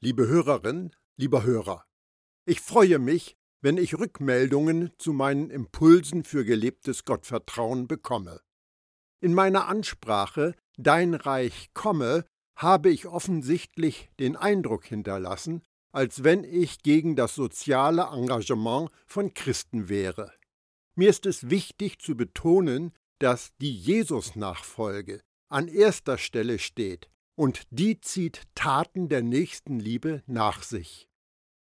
Liebe Hörerin, lieber Hörer, ich freue mich, wenn ich Rückmeldungen zu meinen Impulsen für gelebtes Gottvertrauen bekomme. In meiner Ansprache Dein Reich komme habe ich offensichtlich den Eindruck hinterlassen, als wenn ich gegen das soziale Engagement von Christen wäre. Mir ist es wichtig zu betonen, dass die Jesus-Nachfolge an erster Stelle steht und die zieht Taten der Nächstenliebe nach sich.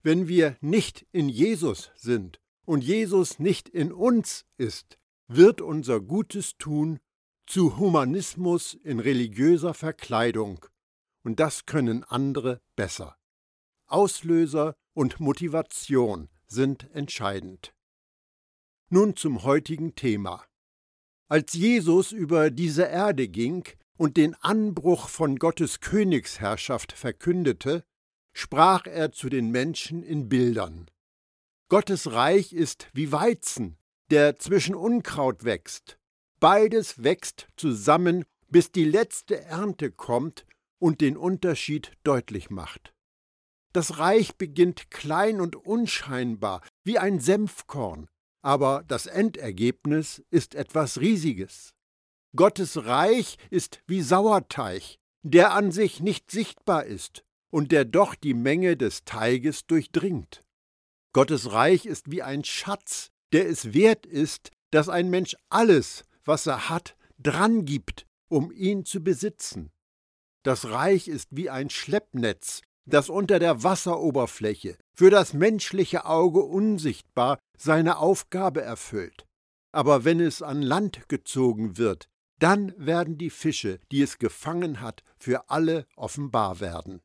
Wenn wir nicht in Jesus sind und Jesus nicht in uns ist, wird unser gutes Tun zu Humanismus in religiöser Verkleidung, und das können andere besser. Auslöser und Motivation sind entscheidend. Nun zum heutigen Thema. Als Jesus über diese Erde ging, und den Anbruch von Gottes Königsherrschaft verkündete, sprach er zu den Menschen in Bildern. Gottes Reich ist wie Weizen, der zwischen Unkraut wächst. Beides wächst zusammen, bis die letzte Ernte kommt und den Unterschied deutlich macht. Das Reich beginnt klein und unscheinbar, wie ein Senfkorn, aber das Endergebnis ist etwas Riesiges. Gottes Reich ist wie Sauerteig, der an sich nicht sichtbar ist und der doch die Menge des Teiges durchdringt. Gottes Reich ist wie ein Schatz, der es wert ist, dass ein Mensch alles, was er hat, dran gibt, um ihn zu besitzen. Das Reich ist wie ein Schleppnetz, das unter der Wasseroberfläche, für das menschliche Auge unsichtbar, seine Aufgabe erfüllt. Aber wenn es an Land gezogen wird, dann werden die Fische, die es gefangen hat, für alle offenbar werden.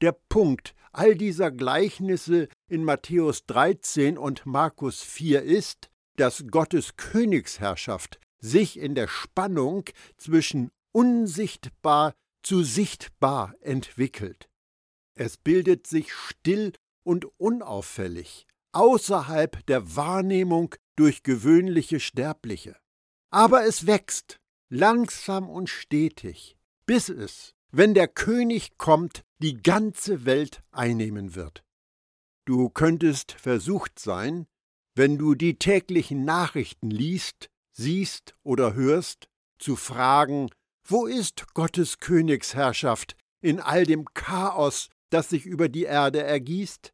Der Punkt all dieser Gleichnisse in Matthäus 13 und Markus 4 ist, dass Gottes Königsherrschaft sich in der Spannung zwischen unsichtbar zu sichtbar entwickelt. Es bildet sich still und unauffällig, außerhalb der Wahrnehmung durch gewöhnliche Sterbliche. Aber es wächst, langsam und stetig, bis es, wenn der König kommt, die ganze Welt einnehmen wird. Du könntest versucht sein, wenn du die täglichen Nachrichten liest, siehst oder hörst, zu fragen, wo ist Gottes Königsherrschaft in all dem Chaos, das sich über die Erde ergießt?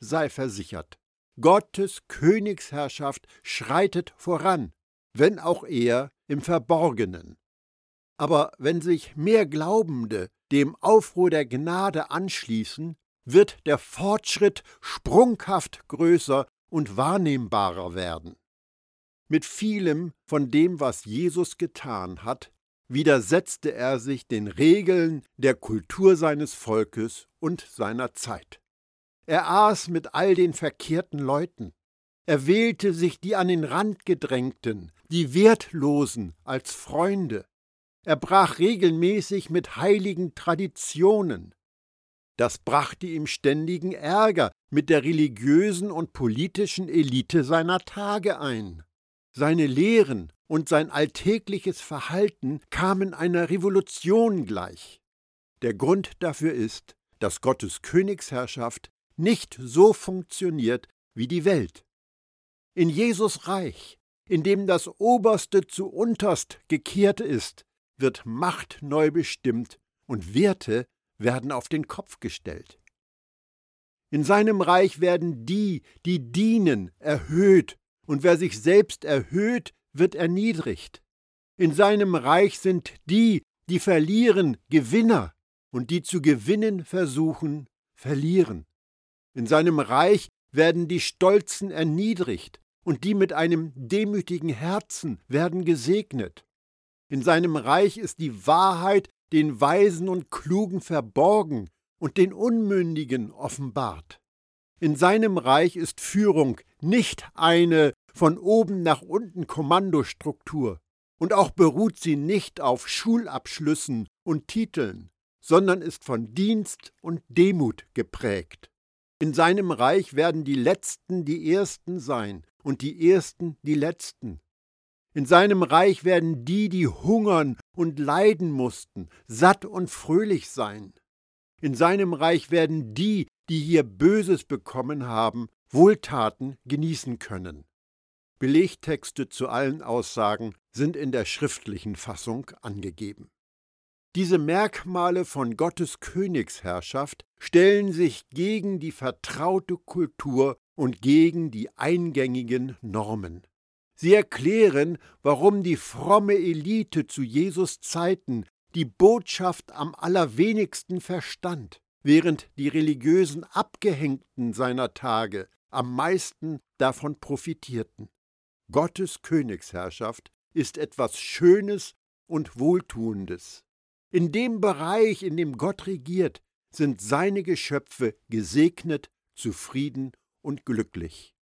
Sei versichert, Gottes Königsherrschaft schreitet voran, wenn auch eher im Verborgenen. Aber wenn sich mehr Glaubende dem Aufruhr der Gnade anschließen, wird der Fortschritt sprunghaft größer und wahrnehmbarer werden. Mit vielem von dem, was Jesus getan hat, widersetzte er sich den Regeln der Kultur seines Volkes und seiner Zeit. Er aß mit all den verkehrten Leuten, er wählte sich die an den Rand gedrängten, die Wertlosen als Freunde. Er brach regelmäßig mit heiligen Traditionen. Das brachte ihm ständigen Ärger mit der religiösen und politischen Elite seiner Tage ein. Seine Lehren und sein alltägliches Verhalten kamen einer Revolution gleich. Der Grund dafür ist, dass Gottes Königsherrschaft nicht so funktioniert wie die Welt. In Jesus Reich, in dem das Oberste zu unterst gekehrt ist, wird Macht neu bestimmt und Werte werden auf den Kopf gestellt. In seinem Reich werden die, die dienen, erhöht, und wer sich selbst erhöht, wird erniedrigt. In seinem Reich sind die, die verlieren, Gewinner, und die zu gewinnen versuchen, verlieren. In seinem Reich werden die Stolzen erniedrigt, und die mit einem demütigen Herzen werden gesegnet. In seinem Reich ist die Wahrheit den Weisen und Klugen verborgen und den Unmündigen offenbart. In seinem Reich ist Führung nicht eine von oben nach unten Kommandostruktur, und auch beruht sie nicht auf Schulabschlüssen und Titeln, sondern ist von Dienst und Demut geprägt. In seinem Reich werden die Letzten die Ersten sein und die Ersten die Letzten. In seinem Reich werden die, die hungern und leiden mussten, satt und fröhlich sein. In seinem Reich werden die, die hier Böses bekommen haben, Wohltaten genießen können. Belegtexte zu allen Aussagen sind in der schriftlichen Fassung angegeben. Diese Merkmale von Gottes Königsherrschaft stellen sich gegen die vertraute Kultur und gegen die eingängigen Normen. Sie erklären, warum die fromme Elite zu Jesus Zeiten die Botschaft am allerwenigsten verstand, während die religiösen Abgehängten seiner Tage am meisten davon profitierten. Gottes Königsherrschaft ist etwas Schönes und Wohltuendes. In dem Bereich, in dem Gott regiert, sind seine Geschöpfe gesegnet, zufrieden und glücklich.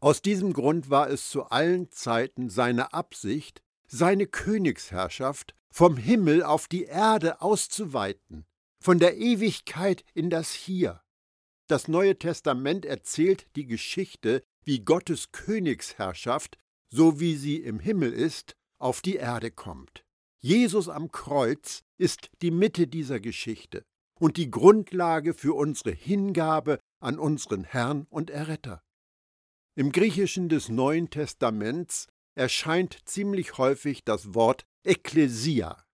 Aus diesem Grund war es zu allen Zeiten seine Absicht, seine Königsherrschaft vom Himmel auf die Erde auszuweiten, von der Ewigkeit in das Hier. Das Neue Testament erzählt die Geschichte, wie Gottes Königsherrschaft, so wie sie im Himmel ist, auf die Erde kommt. Jesus am Kreuz ist die Mitte dieser Geschichte und die Grundlage für unsere Hingabe an unseren Herrn und Erretter. Im Griechischen des Neuen Testaments erscheint ziemlich häufig das Wort Ekklesia.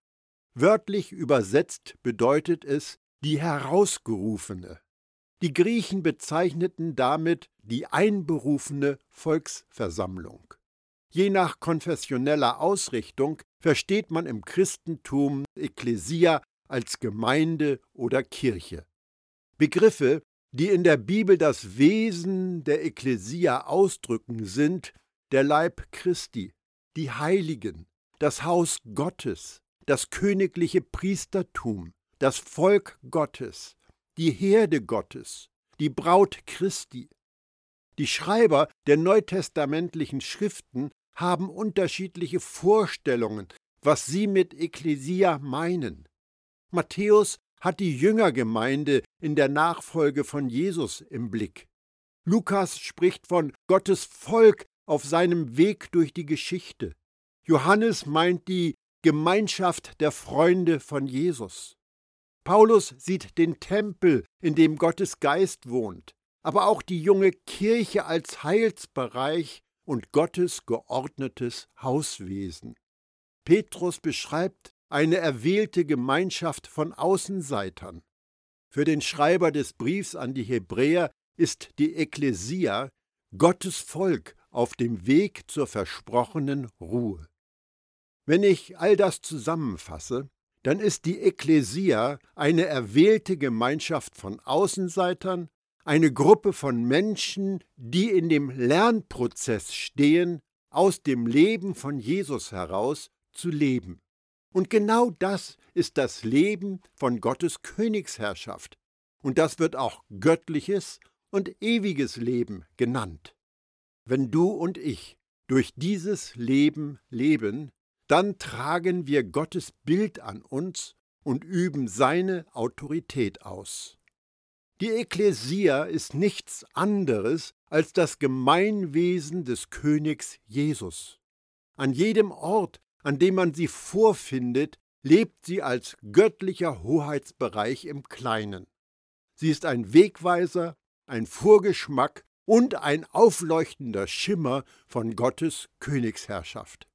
Wörtlich übersetzt bedeutet es die Herausgerufene. Die Griechen bezeichneten damit die einberufene Volksversammlung. Je nach konfessioneller Ausrichtung versteht man im Christentum Ekklesia als Gemeinde oder Kirche. Begriffe, die in der Bibel das Wesen der Ekklesia ausdrücken, sind der Leib Christi, die Heiligen, das Haus Gottes, das königliche Priestertum, das Volk Gottes, die Herde Gottes, die Braut Christi. Die Schreiber der neutestamentlichen Schriften haben unterschiedliche Vorstellungen, was sie mit Ekklesia meinen. Matthäus hat die Jüngergemeinde in der Nachfolge von Jesus im Blick. Lukas spricht von Gottes Volk auf seinem Weg durch die Geschichte. Johannes meint die Gemeinschaft der Freunde von Jesus. Paulus sieht den Tempel, in dem Gottes Geist wohnt, aber auch die junge Kirche als Heilsbereich und Gottes geordnetes Hauswesen. Petrus beschreibt eine erwählte Gemeinschaft von Außenseitern. Für den Schreiber des Briefs an die Hebräer ist die Ekklesia Gottes Volk auf dem Weg zur versprochenen Ruhe. Wenn ich all das zusammenfasse, dann ist die Ekklesia eine erwählte Gemeinschaft von Außenseitern, eine Gruppe von Menschen, die in dem Lernprozess stehen, aus dem Leben von Jesus heraus zu leben. Und genau das ist das Leben von Gottes Königsherrschaft. Und das wird auch göttliches und ewiges Leben genannt. Wenn du und ich durch dieses Leben leben, dann tragen wir Gottes Bild an uns und üben seine Autorität aus. Die Ekklesia ist nichts anderes als das Gemeinwesen des Königs Jesus. An jedem Ort, an dem man sie vorfindet, lebt sie als göttlicher Hoheitsbereich im Kleinen. Sie ist ein Wegweiser, ein Vorgeschmack und ein aufleuchtender Schimmer von Gottes Königsherrschaft.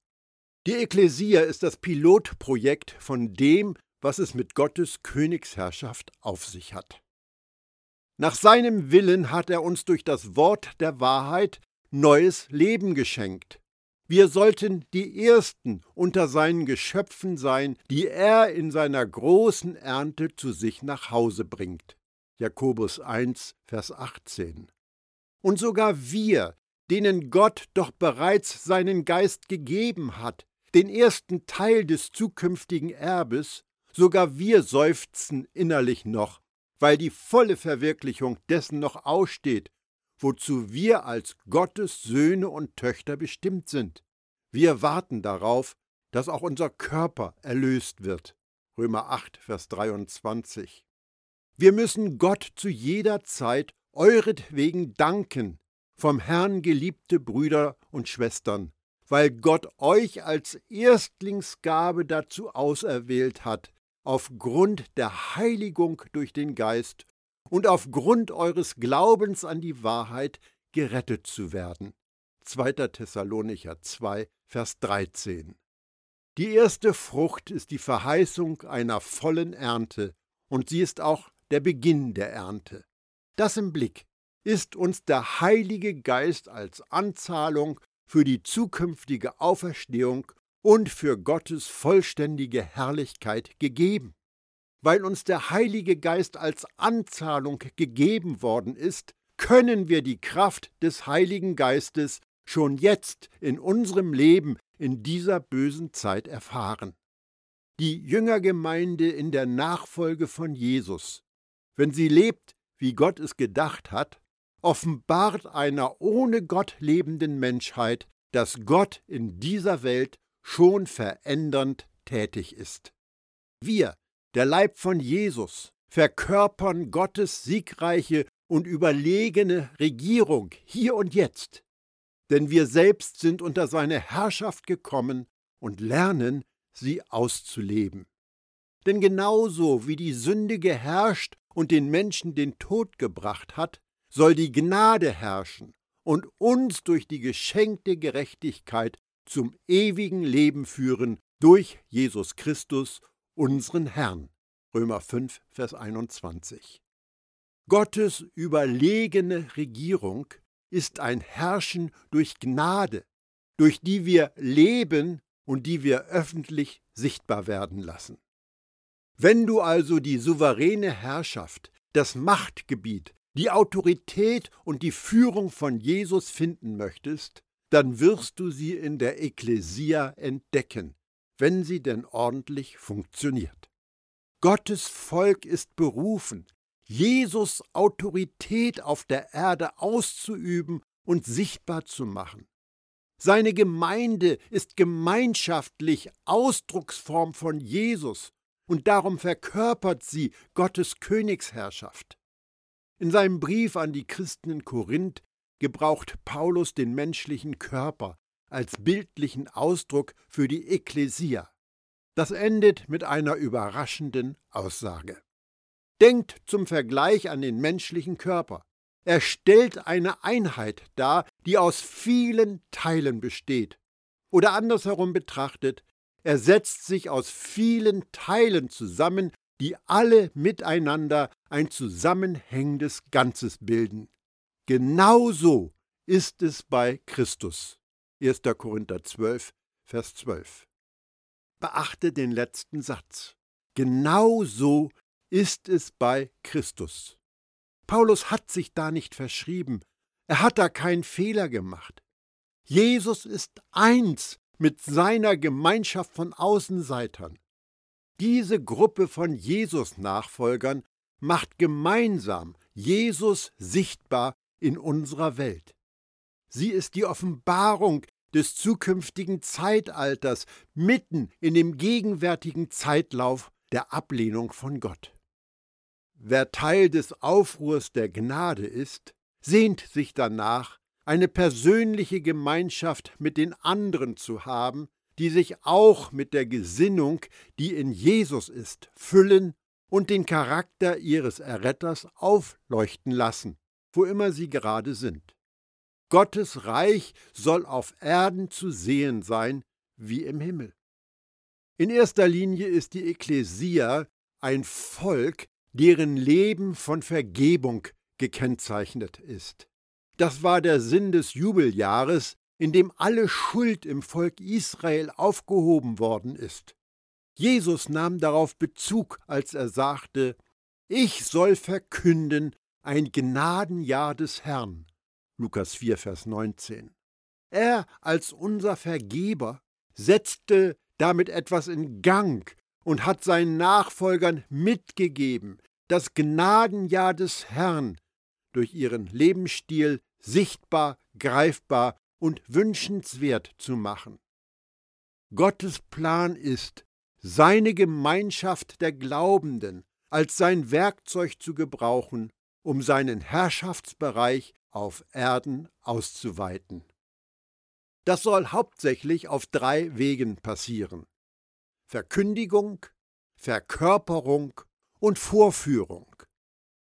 Die Ekklesia ist das Pilotprojekt von dem, was es mit Gottes Königsherrschaft auf sich hat. Nach seinem Willen hat er uns durch das Wort der Wahrheit neues Leben geschenkt. Wir sollten die Ersten unter seinen Geschöpfen sein, die er in seiner großen Ernte zu sich nach Hause bringt. Jakobus 1, Vers 18. Und sogar wir, denen Gott doch bereits seinen Geist gegeben hat, den ersten Teil des zukünftigen Erbes, sogar wir seufzen innerlich noch, weil die volle Verwirklichung dessen noch aussteht, wozu wir als Gottes Söhne und Töchter bestimmt sind. Wir warten darauf, dass auch unser Körper erlöst wird. Römer 8, Vers 23. Wir müssen Gott zu jeder Zeit euretwegen danken, vom Herrn geliebte Brüder und Schwestern, weil Gott euch als Erstlingsgabe dazu auserwählt hat, aufgrund der Heiligung durch den Geist und aufgrund eures Glaubens an die Wahrheit gerettet zu werden. 2. Thessalonicher 2, Vers 13. Die erste Frucht ist die Verheißung einer vollen Ernte, und sie ist auch der Beginn der Ernte. Das im Blick ist uns der Heilige Geist als Anzahlung für die zukünftige Auferstehung und für Gottes vollständige Herrlichkeit gegeben. Weil uns der Heilige Geist als Anzahlung gegeben worden ist, können wir die Kraft des Heiligen Geistes schon jetzt in unserem Leben in dieser bösen Zeit erfahren. Die Jüngergemeinde in der Nachfolge von Jesus, wenn sie lebt, wie Gott es gedacht hat, offenbart einer ohne Gott lebenden Menschheit, dass Gott in dieser Welt schon verändernd tätig ist. Wir, der Leib von Jesus, verkörpern Gottes siegreiche und überlegene Regierung hier und jetzt. Denn wir selbst sind unter seine Herrschaft gekommen und lernen, sie auszuleben. Denn genauso wie die Sünde geherrscht und den Menschen den Tod gebracht hat, soll die Gnade herrschen und uns durch die geschenkte Gerechtigkeit zum ewigen Leben führen durch Jesus Christus, unseren Herrn. Römer 5, Vers 21. Gottes überlegene Regierung ist ein Herrschen durch Gnade, durch die wir leben und die wir öffentlich sichtbar werden lassen. Wenn du also die souveräne Herrschaft, das Machtgebiet, die Autorität und die Führung von Jesus finden möchtest, dann wirst du sie in der Ekklesia entdecken, wenn sie denn ordentlich funktioniert. Gottes Volk ist berufen, Jesus Autorität auf der Erde auszuüben und sichtbar zu machen. Seine Gemeinde ist gemeinschaftlich Ausdrucksform von Jesus und darum verkörpert sie Gottes Königsherrschaft. In seinem Brief an die Christen in Korinth gebraucht Paulus den menschlichen Körper als bildlichen Ausdruck für die Ekklesia. Das endet mit einer überraschenden Aussage. Denkt zum Vergleich an den menschlichen Körper. Er stellt eine Einheit dar, die aus vielen Teilen besteht. Oder andersherum betrachtet, er setzt sich aus vielen Teilen zusammen, die alle miteinander ein zusammenhängendes Ganzes bilden. Genauso ist es bei Christus. 1. Korinther 12, Vers 12. Beachte den letzten Satz. Genauso ist es bei Christus. Paulus hat sich da nicht verschrieben, er hat da keinen Fehler gemacht. Jesus ist eins mit seiner Gemeinschaft von Außenseitern. Diese Gruppe von Jesus-Nachfolgern macht gemeinsam Jesus sichtbar in unserer Welt. Sie ist die Offenbarung des zukünftigen Zeitalters mitten in dem gegenwärtigen Zeitlauf der Ablehnung von Gott. Wer Teil des Aufruhrs der Gnade ist, sehnt sich danach, eine persönliche Gemeinschaft mit den anderen zu haben, die sich auch mit der Gesinnung, die in Jesus ist, füllen und den Charakter ihres Erretters aufleuchten lassen, wo immer sie gerade sind. Gottes Reich soll auf Erden zu sehen sein wie im Himmel. In erster Linie ist die Ekklesia ein Volk, deren Leben von Vergebung gekennzeichnet ist. Das war der Sinn des Jubeljahres, in dem alle Schuld im Volk Israel aufgehoben worden ist. Jesus nahm darauf Bezug, als er sagte, Ich soll verkünden ein Gnadenjahr des Herrn. Lukas 4, Vers 19. Er als unser Vergeber setzte damit etwas in Gang und hat seinen Nachfolgern mitgegeben, das Gnadenjahr des Herrn durch ihren Lebensstil sichtbar, greifbar und wünschenswert zu machen. Gottes Plan ist, seine Gemeinschaft der Glaubenden als sein Werkzeug zu gebrauchen, um seinen Herrschaftsbereich auf Erden auszuweiten. Das soll hauptsächlich auf drei Wegen passieren. Verkündigung, Verkörperung und Vorführung.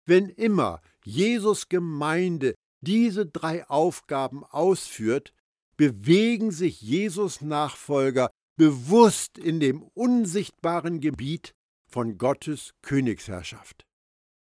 Wenn immer Jesus Gemeinde diese drei Aufgaben ausführt, bewegen sich Jesus Nachfolger bewusst in dem unsichtbaren Gebiet von Gottes Königsherrschaft.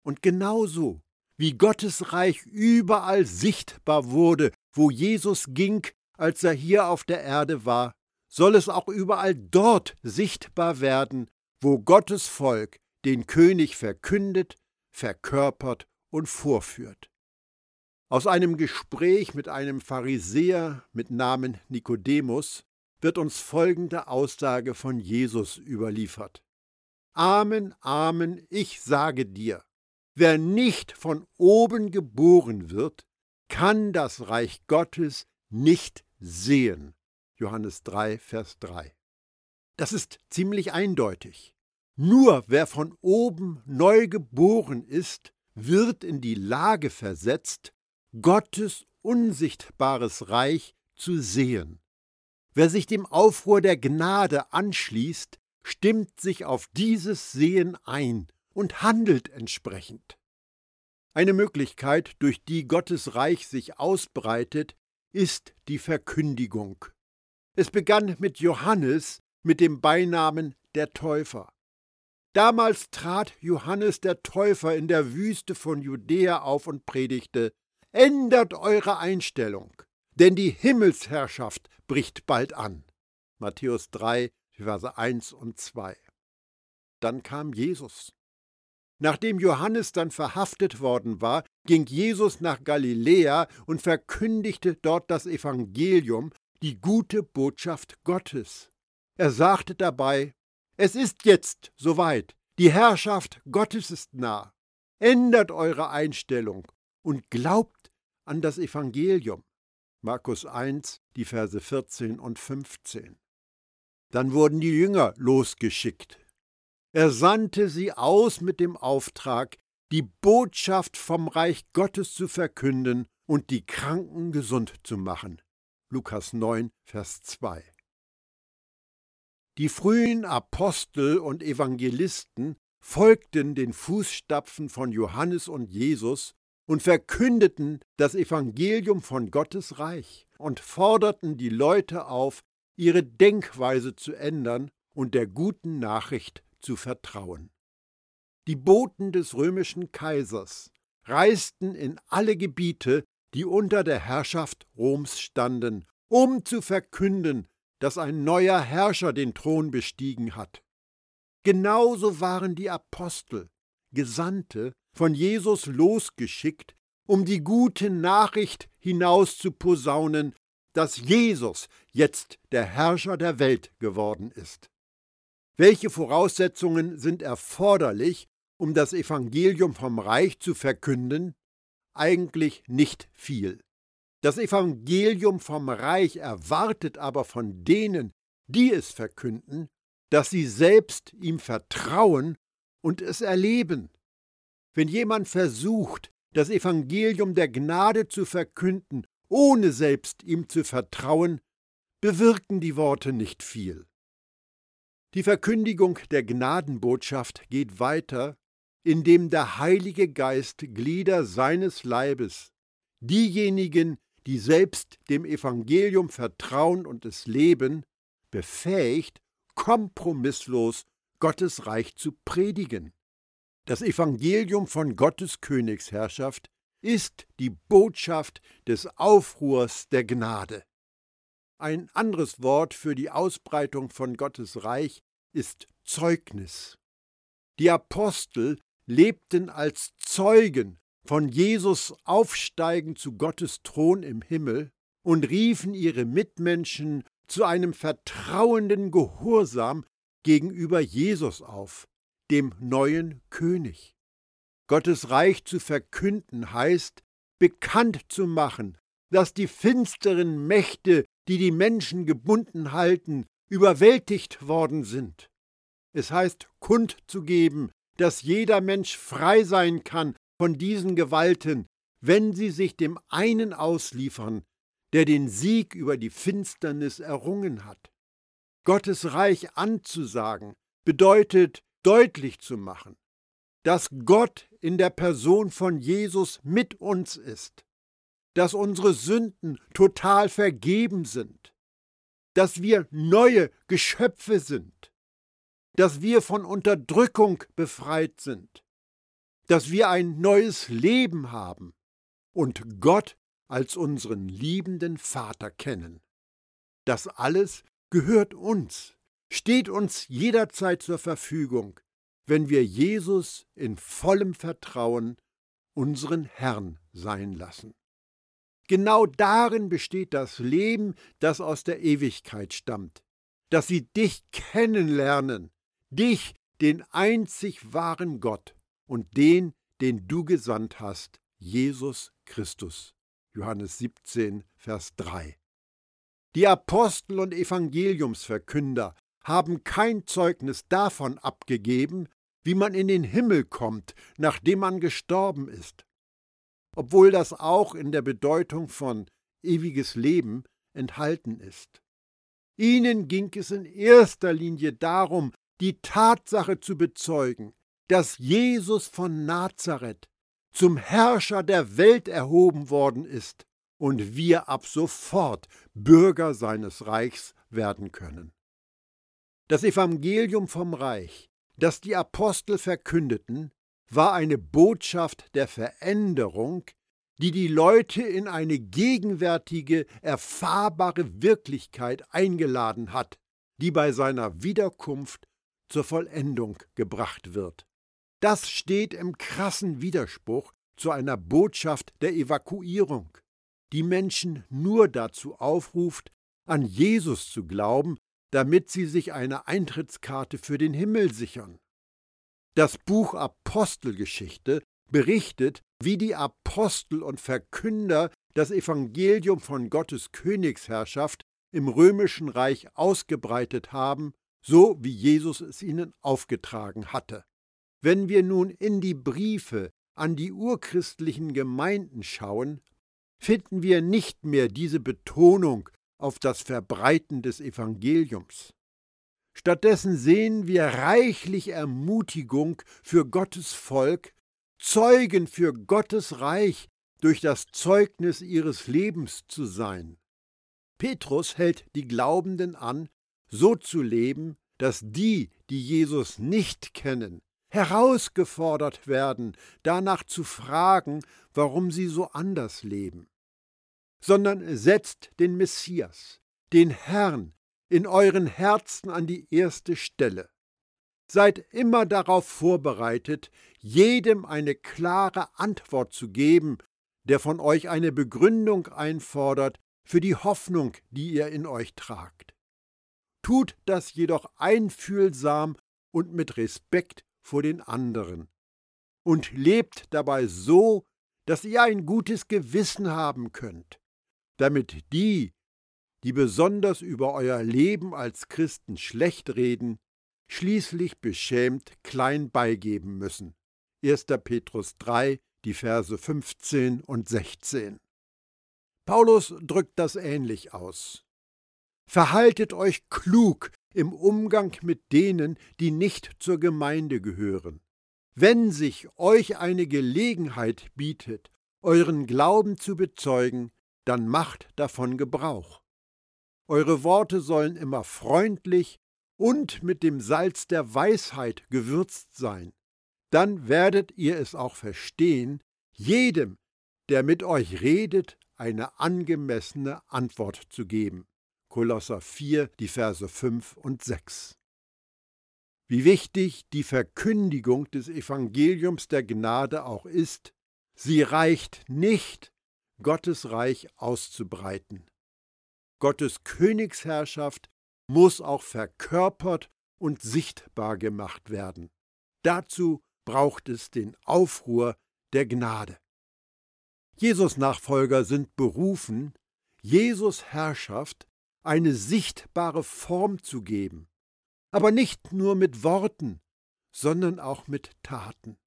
Und genauso wie Gottes Reich überall sichtbar wurde, wo Jesus ging, als er hier auf der Erde war, soll es auch überall dort sichtbar werden, wo Gottes Volk den König verkündet, verkörpert und vorführt. Aus einem Gespräch mit einem Pharisäer mit Namen Nikodemus wird uns folgende Aussage von Jesus überliefert. Amen, Amen, ich sage dir, wer nicht von oben geboren wird, kann das Reich Gottes nicht sehen. Johannes 3, Vers 3. Das ist ziemlich eindeutig. Nur wer von oben neu geboren ist, wird in die Lage versetzt, Gottes unsichtbares Reich zu sehen. Wer sich dem Aufruhr der Gnade anschließt, stimmt sich auf dieses Sehen ein und handelt entsprechend. Eine Möglichkeit, durch die Gottes Reich sich ausbreitet, ist die Verkündigung. Es begann mit Johannes mit dem Beinamen der Täufer. Damals trat Johannes der Täufer in der Wüste von Judäa auf und predigte: Ändert eure Einstellung, denn die Himmelsherrschaft bricht bald an. Matthäus 3, Verse 1 und 2. Dann kam Jesus. Nachdem Johannes dann verhaftet worden war, ging Jesus nach Galiläa und verkündigte dort das Evangelium, die gute Botschaft Gottes. Er sagte dabei, es ist jetzt soweit, die Herrschaft Gottes ist nah. Ändert eure Einstellung und glaubt an das Evangelium. Markus 1, die Verse 14 und 15. Dann wurden die Jünger losgeschickt. Er sandte sie aus mit dem Auftrag, die Botschaft vom Reich Gottes zu verkünden und die Kranken gesund zu machen. Lukas 9, Vers 2. Die frühen Apostel und Evangelisten folgten den Fußstapfen von Johannes und Jesus und verkündeten das Evangelium von Gottes Reich und forderten die Leute auf, ihre Denkweise zu ändern und der guten Nachricht zu vertrauen. Die Boten des römischen Kaisers reisten in alle Gebiete, die unter der Herrschaft Roms standen, um zu verkünden, dass ein neuer Herrscher den Thron bestiegen hat. Genauso waren die Apostel, Gesandte, von Jesus losgeschickt, um die gute Nachricht hinaus zu posaunen, dass Jesus jetzt der Herrscher der Welt geworden ist. Welche Voraussetzungen sind erforderlich, um das Evangelium vom Reich zu verkünden? Eigentlich nicht viel. Das Evangelium vom Reich erwartet aber von denen, die es verkünden, dass sie selbst ihm vertrauen und es erleben. Wenn jemand versucht, das Evangelium der Gnade zu verkünden, ohne selbst ihm zu vertrauen, bewirken die Worte nicht viel. Die Verkündigung der Gnadenbotschaft geht weiter, indem der Heilige Geist Glieder seines Leibes, diejenigen, die selbst dem Evangelium vertrauen und es leben, befähigt, kompromisslos Gottes Reich zu predigen. Das Evangelium von Gottes Königsherrschaft ist die Botschaft des Aufruhrs der Gnade. Ein anderes Wort für die Ausbreitung von Gottes Reich ist Zeugnis. Die Apostel lebten als Zeugen von Jesus Aufsteigen zu Gottes Thron im Himmel und riefen ihre Mitmenschen zu einem vertrauenden Gehorsam gegenüber Jesus auf, dem neuen König. Gottes Reich zu verkünden heißt, bekannt zu machen, dass die finsteren Mächte, die die Menschen gebunden halten, überwältigt worden sind. Es heißt kundzugeben, dass jeder Mensch frei sein kann von diesen Gewalten, wenn sie sich dem einen ausliefern, der den Sieg über die Finsternis errungen hat. Gottes Reich anzusagen bedeutet, deutlich zu machen, dass Gott in der Person von Jesus mit uns ist, dass unsere Sünden total vergeben sind, dass wir neue Geschöpfe sind, dass wir von Unterdrückung befreit sind, dass wir ein neues Leben haben und Gott als unseren liebenden Vater kennen. Das alles gehört uns, steht uns jederzeit zur Verfügung, wenn wir Jesus in vollem Vertrauen unseren Herrn sein lassen. Genau darin besteht das Leben, das aus der Ewigkeit stammt, dass sie dich kennenlernen, dich, den einzig wahren Gott und den, den du gesandt hast, Jesus Christus. Johannes 17, Vers 3. Die Apostel und Evangeliumsverkünder haben kein Zeugnis davon abgegeben, wie man in den Himmel kommt, nachdem man gestorben ist, obwohl das auch in der Bedeutung von ewiges Leben enthalten ist. Ihnen ging es in erster Linie darum, die Tatsache zu bezeugen, dass Jesus von Nazareth zum Herrscher der Welt erhoben worden ist und wir ab sofort Bürger seines Reichs werden können. Das Evangelium vom Reich das die Apostel verkündeten, war eine Botschaft der Veränderung, die die Leute in eine gegenwärtige, erfahrbare Wirklichkeit eingeladen hat, die bei seiner Wiederkunft zur Vollendung gebracht wird. Das steht im krassen Widerspruch zu einer Botschaft der Evakuierung, die Menschen nur dazu aufruft, an Jesus zu glauben damit sie sich eine Eintrittskarte für den Himmel sichern. Das Buch Apostelgeschichte berichtet, wie die Apostel und Verkünder das Evangelium von Gottes Königsherrschaft im römischen Reich ausgebreitet haben, so wie Jesus es ihnen aufgetragen hatte. Wenn wir nun in die Briefe an die urchristlichen Gemeinden schauen, finden wir nicht mehr diese Betonung auf das Verbreiten des Evangeliums. Stattdessen sehen wir reichlich Ermutigung für Gottes Volk, Zeugen für Gottes Reich durch das Zeugnis ihres Lebens zu sein. Petrus hält die Glaubenden an, so zu leben, dass die, die Jesus nicht kennen, herausgefordert werden, danach zu fragen, warum sie so anders leben sondern setzt den Messias, den Herrn, in euren Herzen an die erste Stelle. Seid immer darauf vorbereitet, jedem eine klare Antwort zu geben, der von euch eine Begründung einfordert für die Hoffnung, die ihr in euch tragt. Tut das jedoch einfühlsam und mit Respekt vor den anderen. Und lebt dabei so, dass ihr ein gutes Gewissen haben könnt damit die, die besonders über euer Leben als Christen schlecht reden, schließlich beschämt klein beigeben müssen. 1. Petrus 3, die Verse 15 und 16. Paulus drückt das ähnlich aus. Verhaltet euch klug im Umgang mit denen, die nicht zur Gemeinde gehören. Wenn sich euch eine Gelegenheit bietet, euren Glauben zu bezeugen, dann macht davon Gebrauch. Eure Worte sollen immer freundlich und mit dem Salz der Weisheit gewürzt sein. Dann werdet ihr es auch verstehen, jedem, der mit euch redet, eine angemessene Antwort zu geben. Kolosser 4, die Verse 5 und 6. Wie wichtig die Verkündigung des Evangeliums der Gnade auch ist, sie reicht nicht Gottes Reich auszubreiten. Gottes Königsherrschaft muss auch verkörpert und sichtbar gemacht werden. Dazu braucht es den Aufruhr der Gnade. Jesus Nachfolger sind berufen, Jesus Herrschaft eine sichtbare Form zu geben, aber nicht nur mit Worten, sondern auch mit Taten.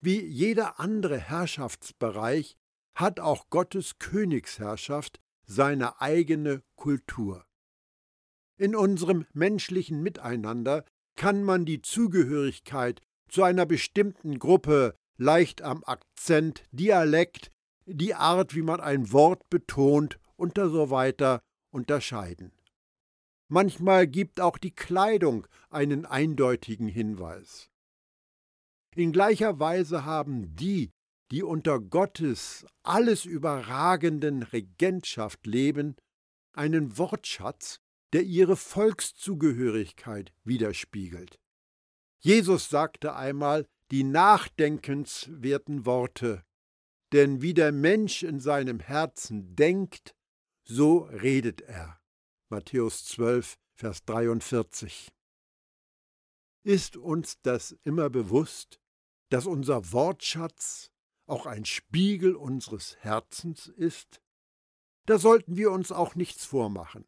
Wie jeder andere Herrschaftsbereich hat auch Gottes Königsherrschaft seine eigene Kultur. In unserem menschlichen Miteinander kann man die Zugehörigkeit zu einer bestimmten Gruppe leicht am Akzent, Dialekt, die Art, wie man ein Wort betont und so weiter unterscheiden. Manchmal gibt auch die Kleidung einen eindeutigen Hinweis. In gleicher Weise haben die, die unter Gottes alles überragenden Regentschaft leben, einen Wortschatz, der ihre Volkszugehörigkeit widerspiegelt. Jesus sagte einmal die nachdenkenswerten Worte, denn wie der Mensch in seinem Herzen denkt, so redet er. Matthäus 12, Vers 43. Ist uns das immer bewusst, dass unser Wortschatz auch ein Spiegel unseres Herzens ist? Da sollten wir uns auch nichts vormachen.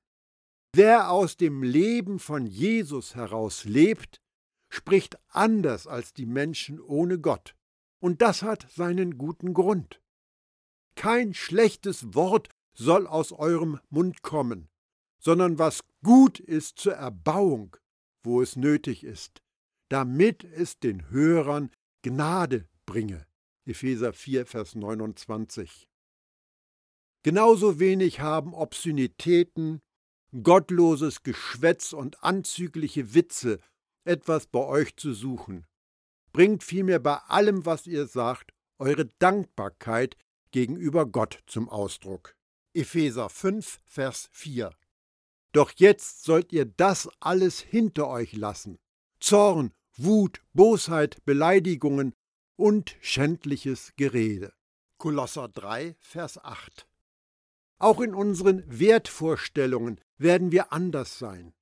Wer aus dem Leben von Jesus heraus lebt, spricht anders als die Menschen ohne Gott. Und das hat seinen guten Grund. Kein schlechtes Wort soll aus eurem Mund kommen, sondern was gut ist zur Erbauung, wo es nötig ist, damit es den Hörern Gnade bringe. Epheser 4, Vers 29. Genauso wenig haben Obszönitäten, gottloses Geschwätz und anzügliche Witze etwas bei euch zu suchen. Bringt vielmehr bei allem, was ihr sagt, eure Dankbarkeit gegenüber Gott zum Ausdruck. Epheser 5, Vers 4. Doch jetzt sollt ihr das alles hinter euch lassen. Zorn, Wut, Bosheit, Beleidigungen und schändliches Gerede. Kolosser 3, Vers 8. Auch in unseren Wertvorstellungen werden wir anders sein.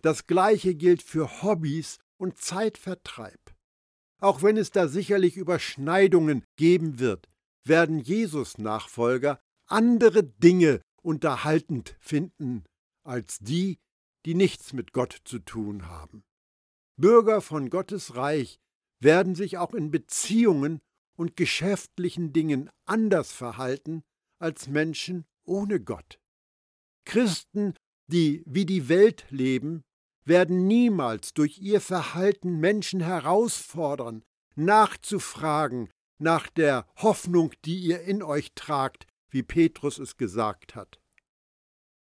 Das gleiche gilt für Hobbys und Zeitvertreib. Auch wenn es da sicherlich Überschneidungen geben wird, werden Jesus-Nachfolger andere Dinge unterhaltend finden als die, die nichts mit Gott zu tun haben. Bürger von Gottes Reich werden sich auch in Beziehungen und geschäftlichen Dingen anders verhalten als Menschen ohne Gott. Christen, die wie die Welt leben, werden niemals durch ihr Verhalten Menschen herausfordern, nachzufragen nach der Hoffnung, die ihr in euch tragt, wie Petrus es gesagt hat.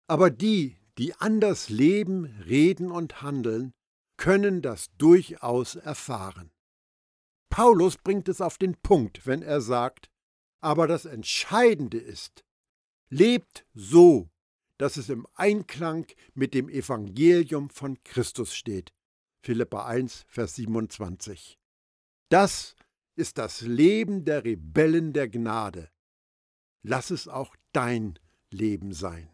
Aber die, die anders leben, reden und handeln, können das durchaus erfahren. Paulus bringt es auf den Punkt, wenn er sagt, aber das Entscheidende ist, lebt so, dass es im Einklang mit dem Evangelium von Christus steht. Philippa 1, Vers 27. Das ist das Leben der Rebellen der Gnade. Lass es auch dein Leben sein.